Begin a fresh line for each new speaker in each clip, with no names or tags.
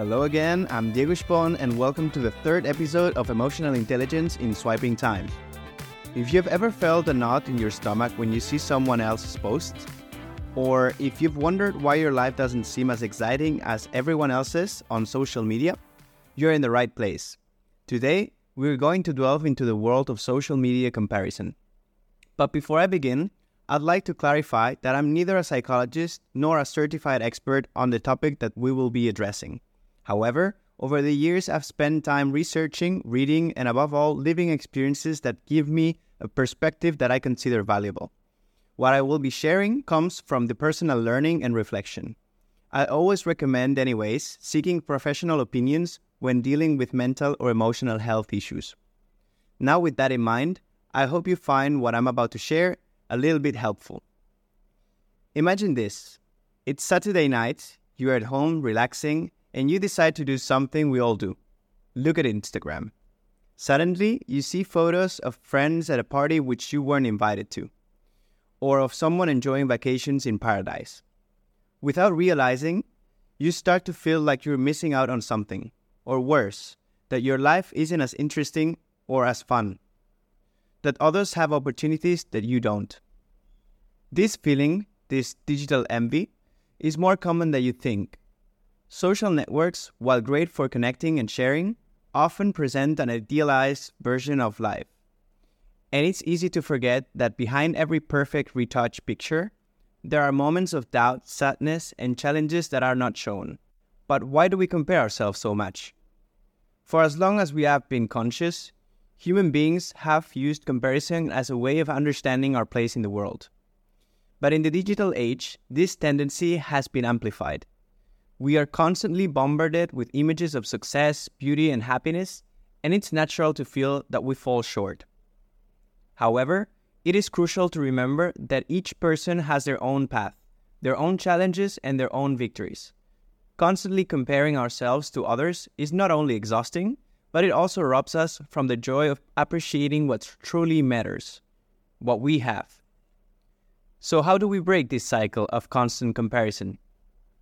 Hello again, I'm Diego Spohn, and welcome to the third episode of Emotional Intelligence in Swiping Time. If you've ever felt a knot in your stomach when you see someone else's posts, or if you've wondered why your life doesn't seem as exciting as everyone else's on social media, you're in the right place. Today, we're going to delve into the world of social media comparison. But before I begin, I'd like to clarify that I'm neither a psychologist nor a certified expert on the topic that we will be addressing. However, over the years, I've spent time researching, reading, and above all, living experiences that give me a perspective that I consider valuable. What I will be sharing comes from the personal learning and reflection. I always recommend, anyways, seeking professional opinions when dealing with mental or emotional health issues. Now, with that in mind, I hope you find what I'm about to share a little bit helpful. Imagine this it's Saturday night, you're at home relaxing, and you decide to do something we all do look at Instagram. Suddenly, you see photos of friends at a party which you weren't invited to, or of someone enjoying vacations in paradise. Without realizing, you start to feel like you're missing out on something, or worse, that your life isn't as interesting or as fun that others have opportunities that you don't. This feeling, this digital envy, is more common than you think. Social networks, while great for connecting and sharing, often present an idealized version of life. And it's easy to forget that behind every perfect retouched picture, there are moments of doubt, sadness, and challenges that are not shown. But why do we compare ourselves so much? For as long as we have been conscious, human beings have used comparison as a way of understanding our place in the world. But in the digital age, this tendency has been amplified. We are constantly bombarded with images of success, beauty, and happiness, and it's natural to feel that we fall short. However, it is crucial to remember that each person has their own path, their own challenges, and their own victories. Constantly comparing ourselves to others is not only exhausting, but it also robs us from the joy of appreciating what truly matters, what we have. So, how do we break this cycle of constant comparison?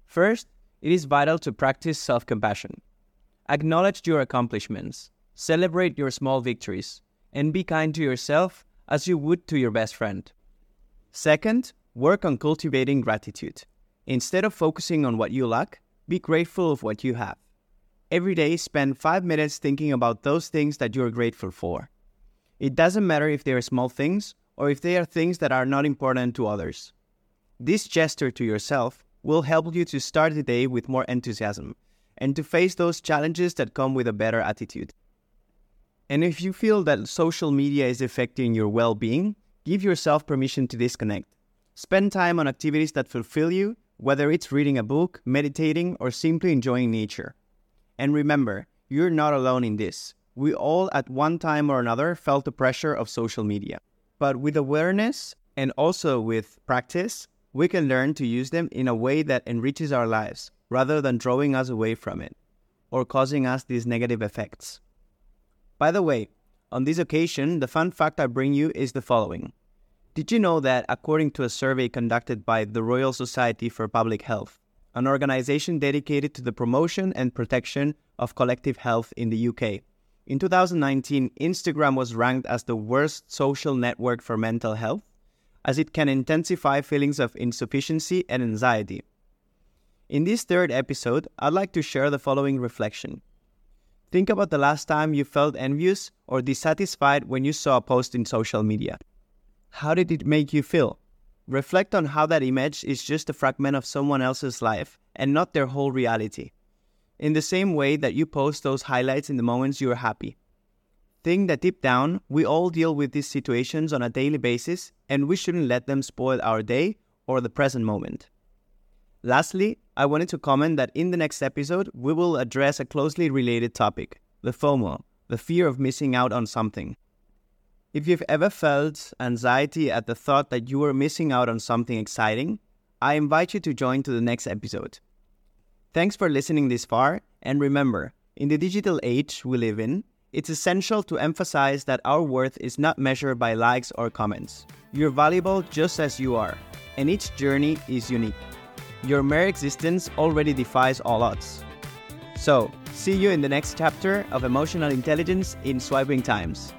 First, it is vital to practice self compassion. Acknowledge your accomplishments, celebrate your small victories, and be kind to yourself as you would to your best friend. Second, work on cultivating gratitude. Instead of focusing on what you lack, be grateful of what you have. Every day, spend five minutes thinking about those things that you're grateful for. It doesn't matter if they are small things or if they are things that are not important to others. This gesture to yourself will help you to start the day with more enthusiasm and to face those challenges that come with a better attitude. And if you feel that social media is affecting your well being, give yourself permission to disconnect. Spend time on activities that fulfill you, whether it's reading a book, meditating, or simply enjoying nature. And remember, you're not alone in this. We all, at one time or another, felt the pressure of social media. But with awareness and also with practice, we can learn to use them in a way that enriches our lives rather than drawing us away from it or causing us these negative effects. By the way, on this occasion, the fun fact I bring you is the following. Did you know that according to a survey conducted by the Royal Society for Public Health, an organization dedicated to the promotion and protection of collective health in the UK. In 2019, Instagram was ranked as the worst social network for mental health, as it can intensify feelings of insufficiency and anxiety. In this third episode, I'd like to share the following reflection. Think about the last time you felt envious or dissatisfied when you saw a post in social media. How did it make you feel? Reflect on how that image is just a fragment of someone else's life and not their whole reality. In the same way that you post those highlights in the moments you are happy. Think that deep down, we all deal with these situations on a daily basis and we shouldn't let them spoil our day or the present moment. Lastly, I wanted to comment that in the next episode, we will address a closely related topic the FOMO, the fear of missing out on something. If you've ever felt anxiety at the thought that you are missing out on something exciting, I invite you to join to the next episode. Thanks for listening this far, and remember, in the digital age we live in, it's essential to emphasize that our worth is not measured by likes or comments. You're valuable just as you are, and each journey is unique. Your mere existence already defies all odds. So, see you in the next chapter of Emotional Intelligence in Swiping Times.